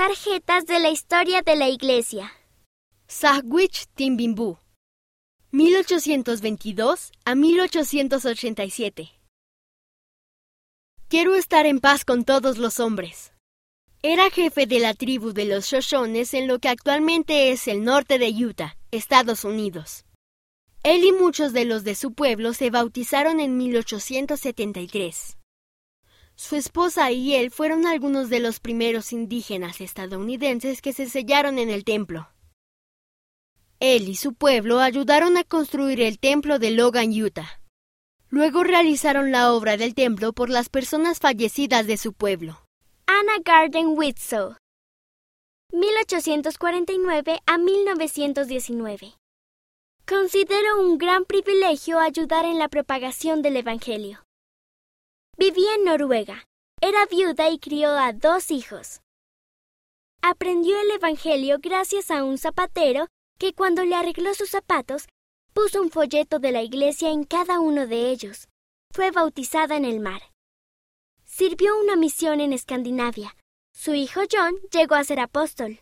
Tarjetas de la historia de la Iglesia. Sahwich Timbimbu, 1822 a 1887. Quiero estar en paz con todos los hombres. Era jefe de la tribu de los Shoshones en lo que actualmente es el norte de Utah, Estados Unidos. Él y muchos de los de su pueblo se bautizaron en 1873. Su esposa y él fueron algunos de los primeros indígenas estadounidenses que se sellaron en el templo. Él y su pueblo ayudaron a construir el templo de Logan, Utah. Luego realizaron la obra del templo por las personas fallecidas de su pueblo. Anna Garden Whitsoe. 1849 a 1919. Considero un gran privilegio ayudar en la propagación del Evangelio. Vivía en Noruega. Era viuda y crió a dos hijos. Aprendió el Evangelio gracias a un zapatero que cuando le arregló sus zapatos puso un folleto de la iglesia en cada uno de ellos. Fue bautizada en el mar. Sirvió una misión en Escandinavia. Su hijo John llegó a ser apóstol.